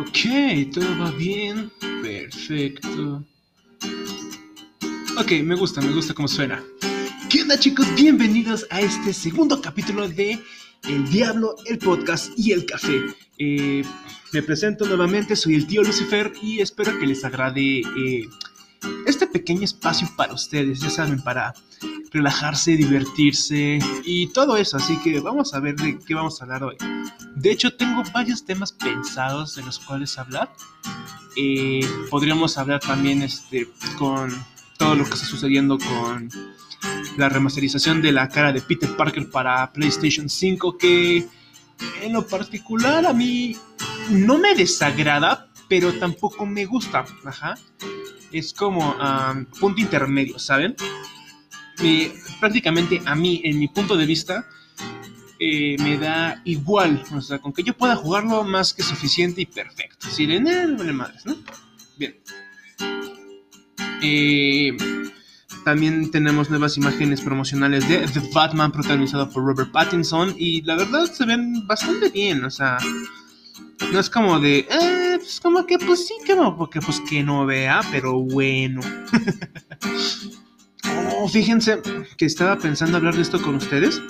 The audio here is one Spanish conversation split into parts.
Ok, todo va bien. Perfecto. Ok, me gusta, me gusta cómo suena. ¿Qué onda chicos? Bienvenidos a este segundo capítulo de El Diablo, el podcast y el café. Eh, me presento nuevamente, soy el tío Lucifer y espero que les agrade eh, este pequeño espacio para ustedes, ya saben, para relajarse, divertirse y todo eso. Así que vamos a ver de qué vamos a hablar hoy. De hecho, tengo varios temas pensados de los cuales hablar. Eh, podríamos hablar también este, con todo lo que está sucediendo con la remasterización de la cara de Peter Parker para PlayStation 5 que en lo particular a mí no me desagrada, pero tampoco me gusta. Ajá. Es como um, punto intermedio, ¿saben? Prácticamente a mí, en mi punto de vista, eh, me da igual. O sea, con que yo pueda jugarlo más que suficiente y perfecto. Si de no madres, ¿no? Bien. Eh, también tenemos nuevas imágenes promocionales de The Batman protagonizado por Robert Pattinson y la verdad se ven bastante bien, o sea, no es como de, eh, pues como que pues sí, que porque pues que no vea, pero bueno. fíjense que estaba pensando hablar de esto con ustedes.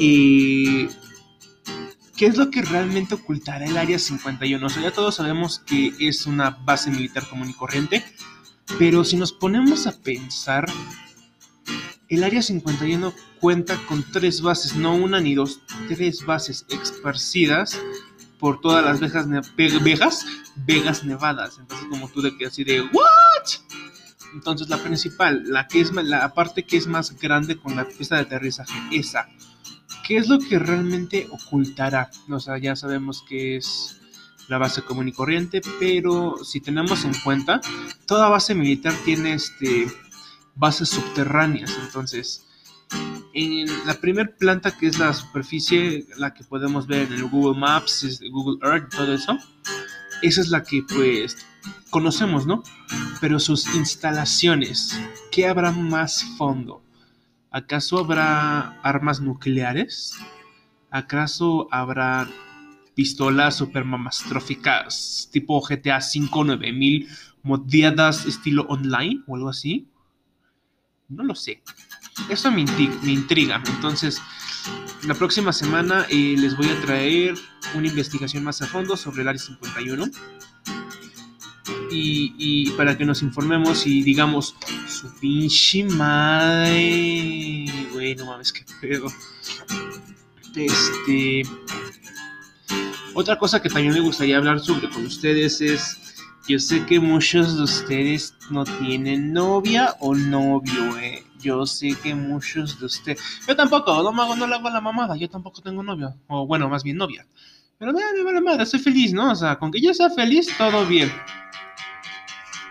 Y ¿Qué es lo que realmente ocultará el Área 51? O sea, ya todos sabemos que es una base militar común y corriente, pero si nos ponemos a pensar, el Área 51 cuenta con tres bases, no una ni dos, tres bases esparcidas por todas las vegas, vegas, vegas nevadas. Entonces, como tú de que así de, ¿what? Entonces, la principal, la que es la parte que es más grande con la pista de aterrizaje, esa. ¿Qué es lo que realmente ocultará? O sea, ya sabemos que es la base común y corriente, pero si tenemos en cuenta, toda base militar tiene este, bases subterráneas, entonces en la primera planta que es la superficie, la que podemos ver en el Google Maps, Google Earth, todo eso, esa es la que pues conocemos, ¿no? Pero sus instalaciones, ¿qué habrá más fondo? ¿Acaso habrá armas nucleares? ¿Acaso habrá pistolas super mamastróficas tipo GTA 5 9000 modiadas estilo online o algo así. No lo sé. Eso me, intriga. Entonces, la próxima semana eh, les voy a traer una investigación más a fondo sobre el Área 51. Y, y, para que nos informemos y digamos, su pinche madre. Güey, no mames, qué pedo. Este. Otra cosa que también me gustaría hablar sobre con ustedes es, yo sé que muchos de ustedes no tienen novia o novio, eh. Yo sé que muchos de ustedes... Yo tampoco, no, me hago, no le hago la mamada, yo tampoco tengo novio, o bueno, más bien novia. Pero me, vale madre, soy feliz, ¿no? O sea, con que yo sea feliz, todo bien.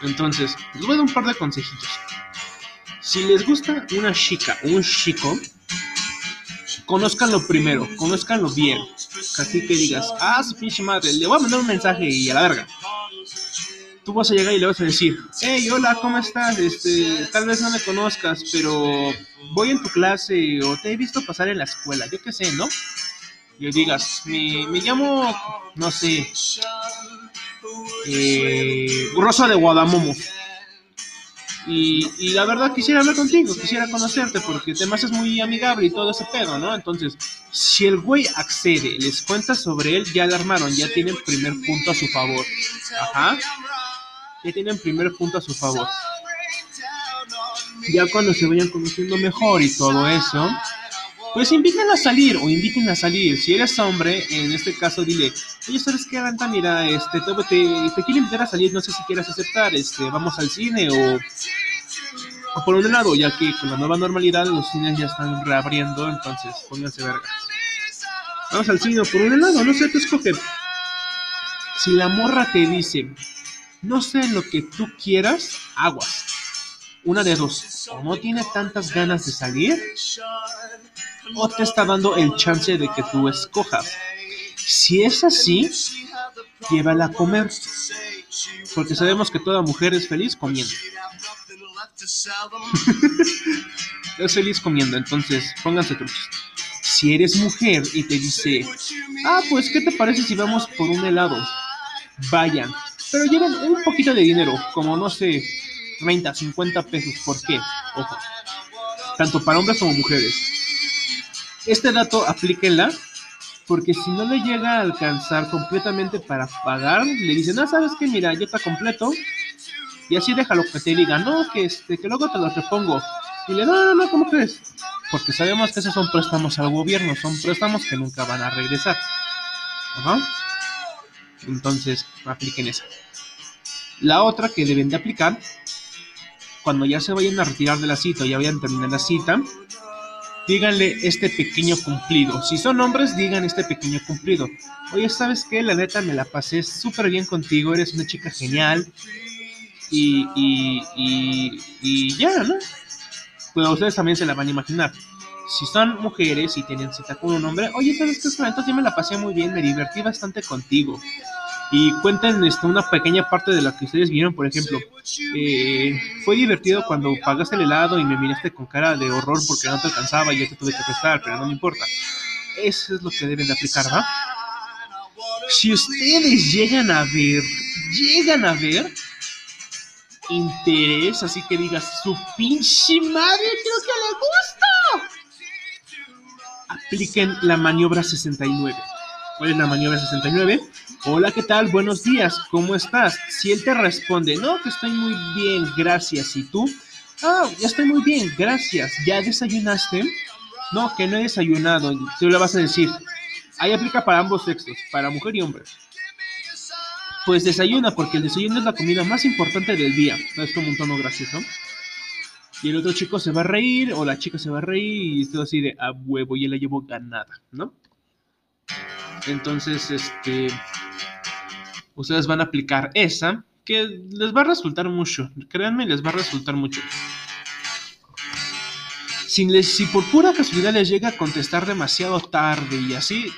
Entonces, les voy a dar un par de consejitos. Si les gusta una chica, un chico, conózcanlo primero, conózcanlo bien. Así que digas, ah, su pinche madre, le voy a mandar un mensaje y a la verga. Tú vas a llegar y le vas a decir, hey, hola, ¿cómo estás? Este, tal vez no me conozcas, pero voy en tu clase o te he visto pasar en la escuela, yo qué sé, ¿no? Y digas, me, me llamo, no sé, eh, Rosa de Guadamomo. Y, la verdad quisiera hablar contigo, quisiera conocerte, porque además es muy amigable y todo ese pedo, ¿no? Entonces, si el güey accede, les cuenta sobre él, ya le armaron, ya tienen primer punto a su favor. Ajá. Ya tienen primer punto a su favor. Ya cuando se vayan conociendo mejor y todo eso, pues inviten a salir o inviten a salir. Si eres hombre, en este caso dile, oye, ¿sabes qué, Ranta? Mira, este, te, te, quiero invitar a salir, no sé si quieras aceptar, este, vamos al cine o, o por un lado, ya que con la nueva normalidad los cines ya están reabriendo, entonces pónganse verga. Vamos al cine o por un lado, no sé, tú escoge. Si la morra te dice, no sé lo que tú quieras, aguas. Una de dos, o no tiene tantas ganas de salir, o te está dando el chance de que tú escojas. Si es así, llévala a comer. Porque sabemos que toda mujer es feliz comiendo. es feliz comiendo, entonces pónganse truchos. si eres mujer y te dice, ah, pues, ¿qué te parece si vamos por un helado? Vayan, pero lleven un poquito de dinero, como no sé, 30, 50 pesos. ¿Por qué? Ojo, tanto para hombres como mujeres. Este dato aplíquenla porque si no le llega a alcanzar completamente para pagar, le dicen, ah, sabes que mira, yo está completo, y así déjalo que te diga, no, que, este, que luego te lo repongo. Y le, no, no, no, ¿cómo crees? Porque sabemos que esos son préstamos al gobierno, son préstamos que nunca van a regresar. Ajá. Entonces, apliquen esa. La otra que deben de aplicar, cuando ya se vayan a retirar de la cita o ya vayan a terminar la cita, díganle este pequeño cumplido. Si son hombres, digan este pequeño cumplido. Oye, ¿sabes qué? La neta me la pasé súper bien contigo, eres una chica genial. Y, y, y, y ya, ¿no? Pues ustedes también se la van a imaginar. Si son mujeres y tienen cita con un hombre, oye, ¿sabes qué? Entonces yo me la pasé muy bien, me divertí bastante contigo. Y cuenten este, una pequeña parte de lo que ustedes vieron, por ejemplo. Eh, fue divertido cuando pagaste el helado y me miraste con cara de horror porque no te alcanzaba y yo te tuve que prestar, pero no me importa. Eso es lo que deben de aplicar, ¿va? Si ustedes llegan a ver, llegan a ver interés, así que digas, su pinche madre, creo que le gusta. Apliquen la maniobra 69. ¿Cuál es la maniobra 69? Hola, ¿qué tal? Buenos días, ¿cómo estás? Si él te responde, no, que estoy muy bien, gracias. ¿Y tú? Ah, ya estoy muy bien, gracias. ¿Ya desayunaste? No, que no he desayunado. Tú le vas a decir. Ahí aplica para ambos sexos, para mujer y hombre. Pues desayuna, porque el desayuno es la comida más importante del día. Es como un tono gracioso. Y el otro chico se va a reír, o la chica se va a reír, y todo así de a huevo, y él la llevo ganada, ¿no? Entonces, este, ustedes van a aplicar esa, que les va a resultar mucho, créanme, les va a resultar mucho. Si, les, si por pura casualidad les llega a contestar demasiado tarde y así,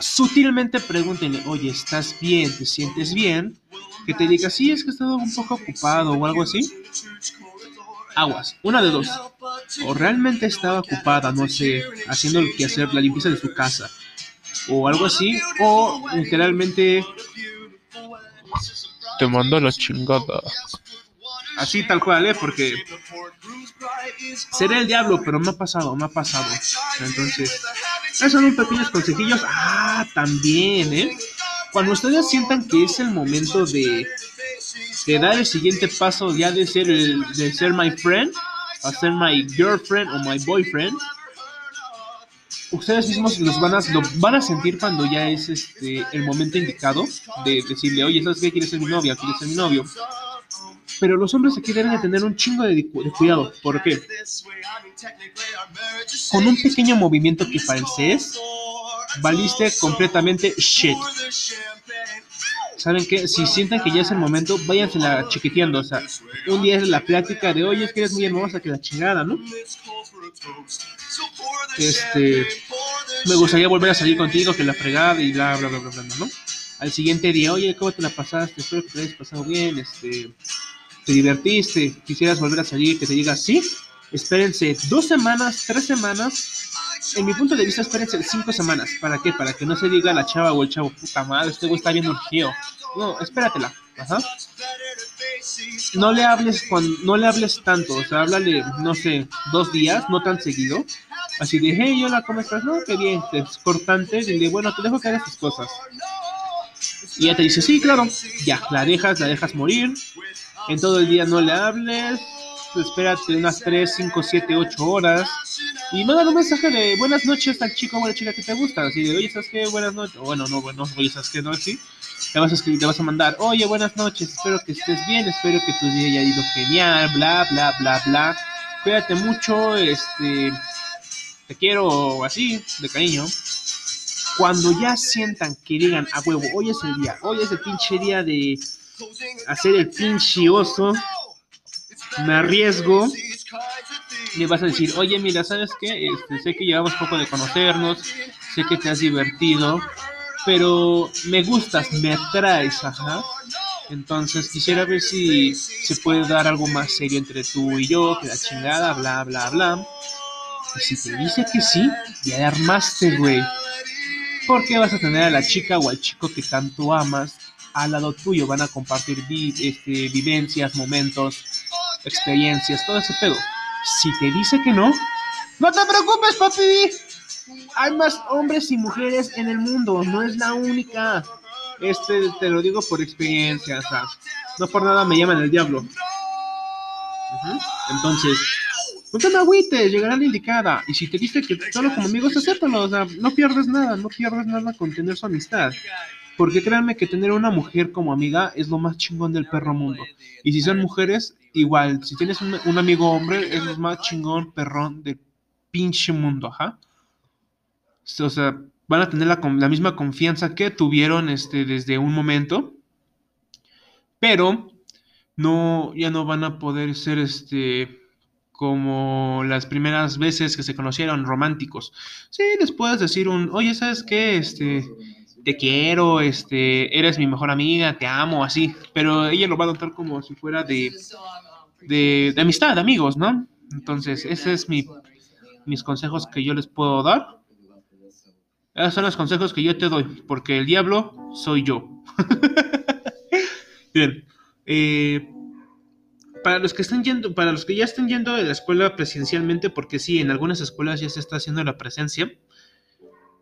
sutilmente pregúntenle, oye, ¿estás bien? ¿Te sientes bien? Que te diga, sí, es que he estado un poco ocupado o algo así. Aguas, una de dos. O realmente estaba ocupada, no sé, haciendo el que hacer la limpieza de su casa o algo así, o literalmente te mando la chingada. Así tal cual, ¿eh? Porque seré el diablo, pero me ha pasado, me ha pasado. Entonces, esos son unos pequeños consejillos. Ah, también, ¿eh? Cuando ustedes sientan que es el momento de, de dar el siguiente paso ya de ser, el, de ser my friend, a ser my girlfriend o my boyfriend, ustedes mismos los van a, lo van a sentir cuando ya es este el momento indicado de decirle, oye, ¿sabes qué? ¿Quieres ser mi novia? ¿Quieres ser mi novio? Pero los hombres aquí deben de tener un chingo de, de cuidado. ¿Por qué? Con un pequeño movimiento que pareces, valiste completamente shit. ¿Saben qué? Si sienten que ya es el momento, váyanse la chiquiteando. O sea, un día es la plática de, oye, es que eres muy hermosa, que la chingada, ¿no? Este, me gustaría volver a salir contigo, que la fregada y bla, bla, bla, bla, bla, ¿no? Al siguiente día, oye, ¿cómo te la pasaste? Espero que te hayas pasado bien, este, te divertiste, quisieras volver a salir, que te diga sí. Espérense dos semanas, tres semanas. En mi punto de vista, espérense cinco semanas. ¿Para qué? Para que no se diga la chava o el chavo, puta madre, este güey está bien urgido. No, espératela. Ajá. No le hables cuando, no le hables tanto, o sea, háblale, no sé, dos días, no tan seguido. Así de, hey, hola, ¿cómo estás? No, qué bien, es cortante. Dile, bueno, te dejo que hagas tus cosas. Y ella te dice, sí, claro. Ya, la dejas, la dejas morir. En todo el día no le hables. Espérate unas 3, 5, 7, 8 horas. Y manda un mensaje de buenas noches al chico o a la chica que te gusta. Así de, oye, ¿sabes qué? Buenas noches. Bueno, no, bueno, oye, ¿sabes qué? No, sí. Te vas a escribir, te vas a mandar, oye, buenas noches, espero que estés bien, espero que tu día haya ido genial, bla, bla, bla, bla. Cuídate mucho, este, te quiero así, de cariño. Cuando ya sientan que digan a huevo, hoy es el día, hoy es el pinche día de hacer el pinche oso, me arriesgo, le vas a decir, oye, mira, ¿sabes qué? Este, sé que llevamos poco de conocernos, sé que te has divertido, pero me gustas, me atraes, ajá. Entonces quisiera ver si se puede dar algo más serio entre tú y yo, que la chingada, bla, bla, bla. Y si te dice que sí, ya armaste, güey. Porque vas a tener a la chica o al chico que tanto amas al lado tuyo. Van a compartir este, vivencias, momentos, experiencias, todo ese pedo. Si te dice que no, no te preocupes, papi. Hay más hombres y mujeres en el mundo, no es la única. Este te lo digo por experiencia, sea, no por nada me llaman el diablo. Entonces, no te me agüites, llegará la indicada. Y si te dice que solo como amigos, acéptalo. No pierdes nada, no pierdes nada con tener su amistad. Porque créanme que tener una mujer como amiga es lo más chingón del perro mundo. Y si son mujeres, igual. Si tienes un, amigo hombre, es lo más chingón perrón del pinche mundo, ajá. O sea, van a tener la, la misma confianza que tuvieron este, desde un momento. Pero no, ya no van a poder ser este como las primeras veces que se conocieron románticos. Sí, les puedes decir un, oye, ¿sabes qué? Este, te quiero, este, eres mi mejor amiga, te amo, así. Pero ella lo va a notar como si fuera de, de, de amistad, de amigos, ¿no? Entonces, ese es mi, mis consejos que yo les puedo dar. Esos son los consejos que yo te doy, porque el diablo soy yo. Bien. Eh, para los que están yendo, para los que ya estén yendo a la escuela presencialmente, porque sí, en algunas escuelas ya se está haciendo la presencia,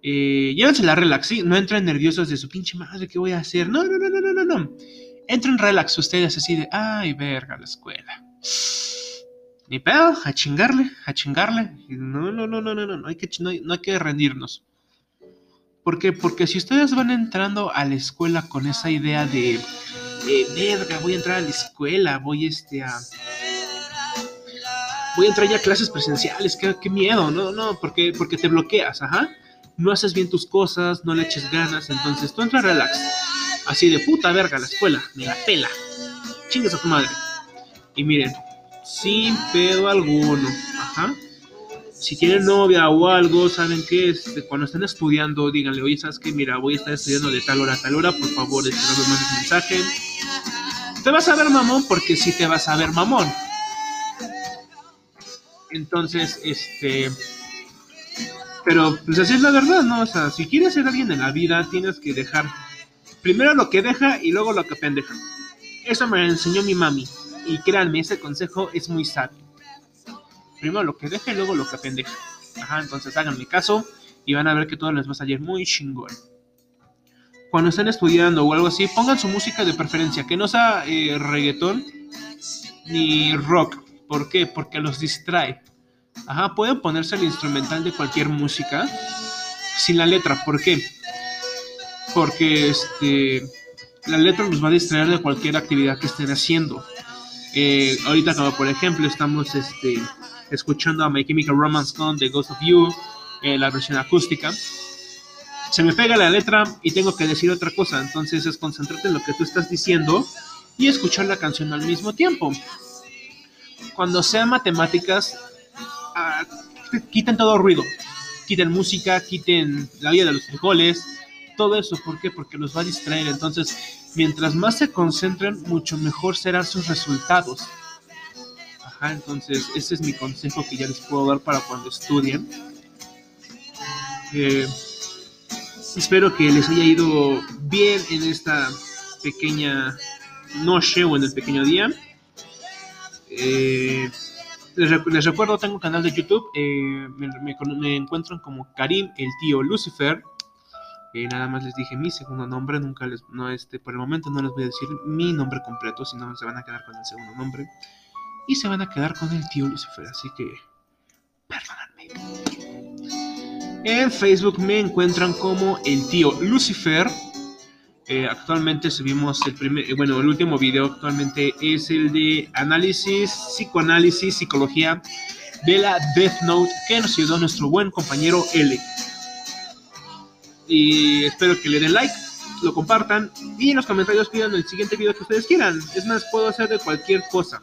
eh, llévense la relax, ¿sí? No entren nerviosos de su pinche madre, ¿qué voy a hacer? No, no, no, no, no, no. Entren relax ustedes así de, ay, verga, la escuela. Ni pedo, a chingarle, a chingarle. No, no, no, no, no, no, no hay que, no no hay que rendirnos. ¿Por qué? Porque si ustedes van entrando a la escuela con esa idea de eh, verga, voy a entrar a la escuela, voy este a... Voy a entrar ya a clases presenciales, qué, miedo, no, no, porque, porque te bloqueas, ajá. No haces bien tus cosas, no le eches ganas, entonces tú entras relax. Así de puta verga la escuela, me la pela. Chingas a tu madre. Y miren, sin pedo alguno, ajá si tienen novia o algo, saben que este, cuando estén estudiando, díganle, oye, ¿sabes qué? Mira, voy a estar estudiando de tal hora a tal hora, por favor, este, no me mensaje. Te vas a ver mamón porque sí te vas a ver mamón. Entonces, este... Pero, pues así es la verdad, ¿no? O sea, si quieres ser alguien en la vida, tienes que dejar primero lo que deja y luego lo que pendeja. Eso me enseñó mi mami. Y créanme, ese consejo es muy sabio primero lo que deja y luego lo que pendeja. Ajá, entonces háganme caso y van a ver que todo les va a salir muy chingón. Cuando estén estudiando o algo así, pongan su música de preferencia, que no sea eh, reggaetón ni rock. ¿Por qué? Porque los distrae. Ajá, pueden ponerse el instrumental de cualquier música sin la letra. ¿Por qué? Porque este, la letra los va a distraer de cualquier actividad que estén haciendo. Eh, ahorita como por ejemplo estamos este, escuchando a My Chemical Romance con The Ghost of You, eh, la versión acústica, se me pega la letra y tengo que decir otra cosa. Entonces es concentrarte en lo que tú estás diciendo y escuchar la canción al mismo tiempo. Cuando sean matemáticas, quiten todo ruido. Quiten música, quiten la vida de los frijoles, todo eso. ¿Por qué? Porque los va a distraer. Entonces, mientras más se concentren, mucho mejor serán sus resultados entonces ese es mi consejo que ya les puedo dar para cuando estudien. Eh, espero que les haya ido bien en esta pequeña noche o en el pequeño día. Eh, les, recuerdo, tengo un canal de YouTube, eh, me, encuentran como Karim, el tío Lucifer. nada más les dije mi segundo nombre, nunca les, no este, por el momento no les voy a decir mi nombre completo, si no se van a quedar con el segundo nombre y se van a quedar con el tío Lucifer. Así que, perdónenme. En Facebook me encuentran como el tío Lucifer. Eh, actualmente subimos el primer, eh, bueno, el último video actualmente es el de análisis, psicoanálisis, psicología de la Death Note que nos ayudó nuestro buen compañero L. Y espero que le den like, lo compartan y en los comentarios pidan el siguiente video que ustedes quieran. Es más, puedo hacer de cualquier cosa.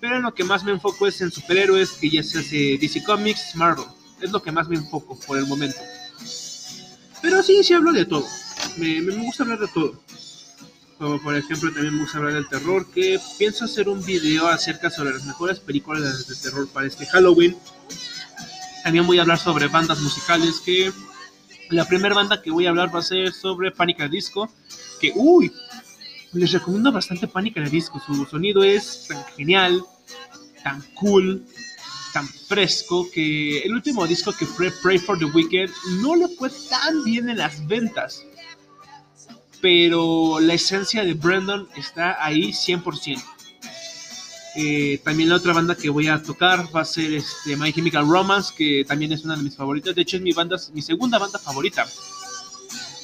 Pero en lo que más me enfoco es en superhéroes, que ya se hace DC Comics, Marvel. Es lo que más me enfoco por el momento. Pero sí, sí hablo de todo. Me, me gusta hablar de todo. Como por ejemplo también me gusta hablar del terror, que pienso hacer un video acerca sobre las mejores películas de terror para este Halloween. También voy a hablar sobre bandas musicales que la primera banda que voy a hablar va a ser sobre Panic! at Disco, que uy, les recomiendo bastante Panic! at Disco, su sonido es tan genial, tan cool, tan fresco que el último disco que fue Pray for the Wicked no le fue tan bien en las ventas. Pero la esencia de Brandon está ahí 100%. Eh, también la otra banda que voy a tocar va a ser este, My Chemical Romance, que también es una de mis favoritas. De hecho, es mi, banda, mi segunda banda favorita.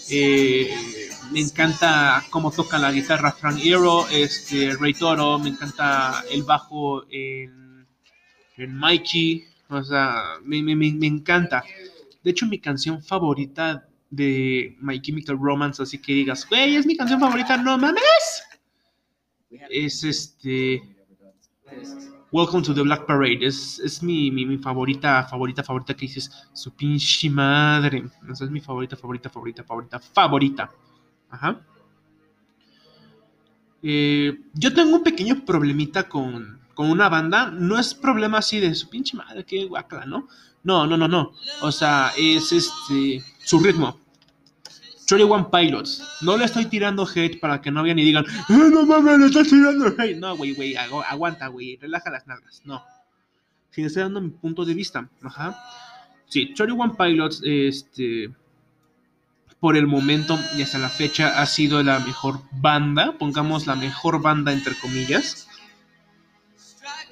Eh, me encanta cómo toca la guitarra Frank Hero, este, Ray Toro, me encanta el bajo en, en Mikey, o sea, me, me, me, encanta. De hecho, mi canción favorita de My Chemical Romance, así que digas, güey, es mi canción favorita, no mames. Es este. Welcome to the Black Parade. Es, es mi, mi, favorita, favorita, favorita que dices, su pinche madre. Esa es mi favorita, favorita, favorita, favorita, favorita. Ajá. Eh, yo tengo un pequeño problemita con, con, una banda. No es problema así de su pinche madre, que guacla, ¿no? No, no, no, no. O sea, es este su ritmo. 21 Pilots. No le estoy tirando hate para que no vean y digan, eh, no mames, le estás tirando hate. No, güey, güey, aguanta, güey, relaja las nalgas. No. Si estoy dando mi punto de vista. Ajá. Sí, 21 Pilots, este. Por el momento y hasta la fecha ha sido la mejor banda. Pongamos la mejor banda entre comillas.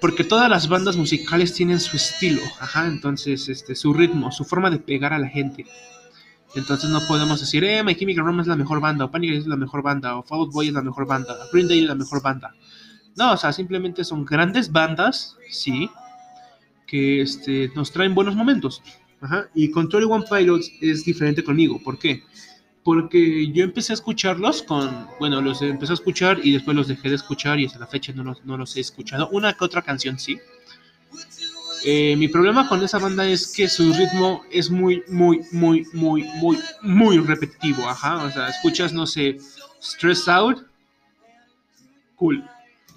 Porque todas las bandas musicales tienen su estilo. Ajá. Entonces, este, su ritmo, su forma de pegar a la gente. Entonces no podemos decir, eh, My Chemical Romance es la mejor banda, o Panic! es la mejor banda, o Fall Out Boy es la mejor banda, Green Day es la mejor banda. No, o sea, simplemente son grandes bandas, sí, que este, nos traen buenos momentos. Ajá. Y con 21 Pilots es diferente conmigo. ¿Por qué? Porque yo empecé a escucharlos con, bueno, los empecé a escuchar y después los dejé de escuchar y hasta la fecha no los, no los he escuchado. Una que otra canción sí. Eh, mi problema con esa banda es que su ritmo es muy, muy, muy, muy, muy, muy repetitivo. Ajá. O sea, escuchas, no sé, Stress Out, cool.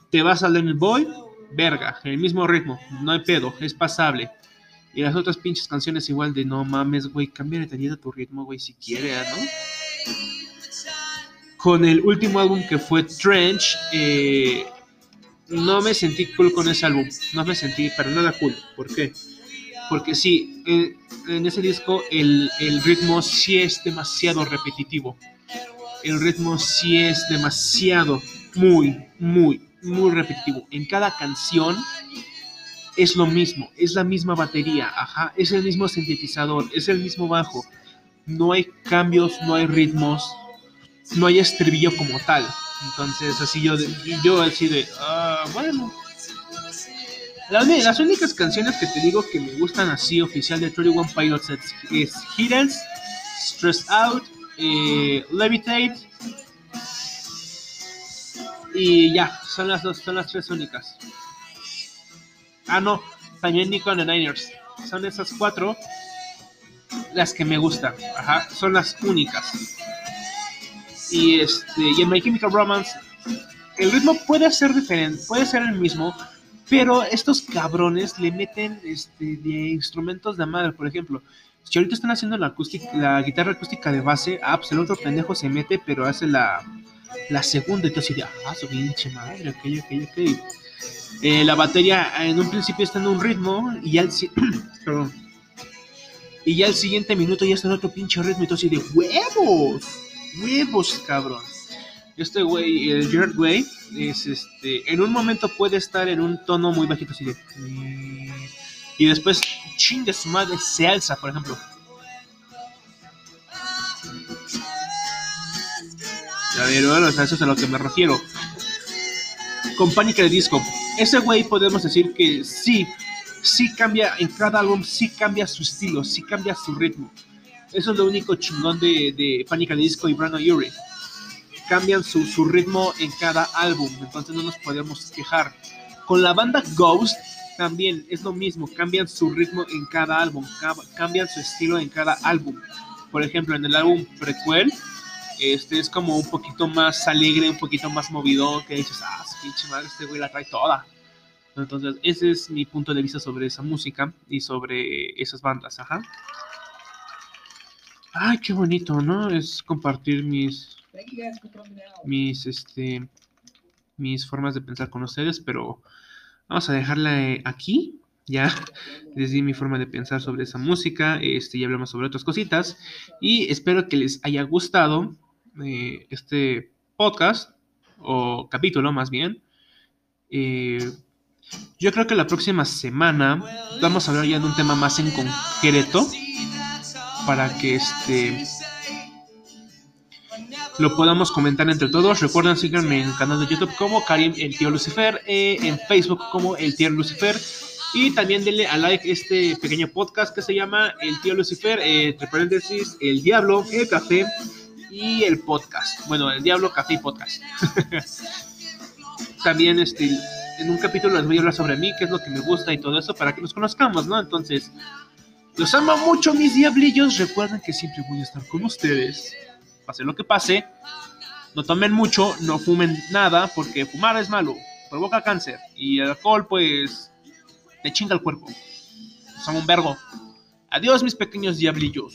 Te vas a Lenny Boy, verga, el mismo ritmo, no hay pedo, es pasable. Y las otras pinches canciones igual de no mames, güey, cambia de tu ritmo, güey, si quieres, ¿no? Con el último álbum que fue Trench, eh, no me sentí cool con ese álbum. No me sentí para nada cool. ¿Por qué? Porque sí, en, ese disco el, ritmo sí es demasiado repetitivo. El ritmo sí es demasiado, muy, muy, muy repetitivo. En cada canción es lo mismo, es la misma batería, ajá, es el mismo sintetizador, es el mismo bajo. No hay cambios, no hay ritmos, no hay estribillo como tal. Entonces, así yo, yo así de, ah, bueno. Las, únicas canciones que te digo que me gustan así oficial de 31 Pilots es, es Stress Stressed Out, eh, Levitate y ya, son las dos, son las tres únicas. Ah, no, también Nico and Niners. Son esas cuatro las que me gustan. Ajá, son las únicas. Y, este, y en My Chemical Romance, el ritmo puede ser diferente, puede ser el mismo, pero estos cabrones le meten este, de instrumentos de madre, por ejemplo. Si ahorita están haciendo la, acústica, la guitarra acústica de base, ah, pues el otro pendejo se mete, pero hace la, la segunda, entonces de, ah, su pinche madre, ok, ok, ok. Eh, la batería en un principio está en un ritmo y ya el, y ya el siguiente minuto ya está en otro pinche ritmo, entonces de huevos huevos, cabrón. Este güey, el Jared Way, es este, en un momento puede estar en un tono muy bajito, así de. Y después, chingue su madre, se alza, por ejemplo. A ver, bueno, eso es a lo que me refiero. Con Pánica de Disco. Ese güey podemos decir que sí, sí cambia en cada álbum, sí cambia su estilo, sí cambia su ritmo. Eso es lo único chingón de, de Panic! Disco y Brandon Urie. Cambian su, su, ritmo en cada álbum, entonces no nos podemos quejar. Con la banda Ghost también es lo mismo, cambian su ritmo en cada álbum, cambian su estilo en cada álbum. Por ejemplo, en el álbum Prequel, este es como un poquito más alegre, un poquito más movido, que dices, ah, pinche madre, este güey la trae toda. Entonces, ese es mi punto de vista sobre esa música y sobre esas bandas, ajá. Ay, qué bonito, ¿no? Es compartir mis mis este mis formas de pensar con ustedes, pero vamos a dejarla eh, aquí. Ya les di mi forma de pensar sobre esa música, este, ya hablamos sobre otras cositas y espero que les haya gustado eh, este podcast o capítulo más bien. Eh, yo creo que la próxima semana vamos a hablar ya de un tema más en concreto para que este lo podamos comentar entre todos. Recuerden síganme en el canal de YouTube como Karim el tío Lucifer, eh, en Facebook como el tío Lucifer. Y también denle a like este pequeño podcast que se llama El tío Lucifer, eh, entre paréntesis, el diablo, el café y el podcast. Bueno, el diablo, café y podcast. también este, en un capítulo les voy a hablar sobre mí, qué es lo que me gusta y todo eso para que nos conozcamos, ¿no? Entonces, los amo mucho mis diablillos. Recuerden que siempre voy a estar con ustedes pase lo que pase, no tomen mucho, no fumen nada, porque fumar es malo, provoca cáncer. Y el alcohol, pues, te chinga el cuerpo. Son un vergo. Adiós, mis pequeños diablillos.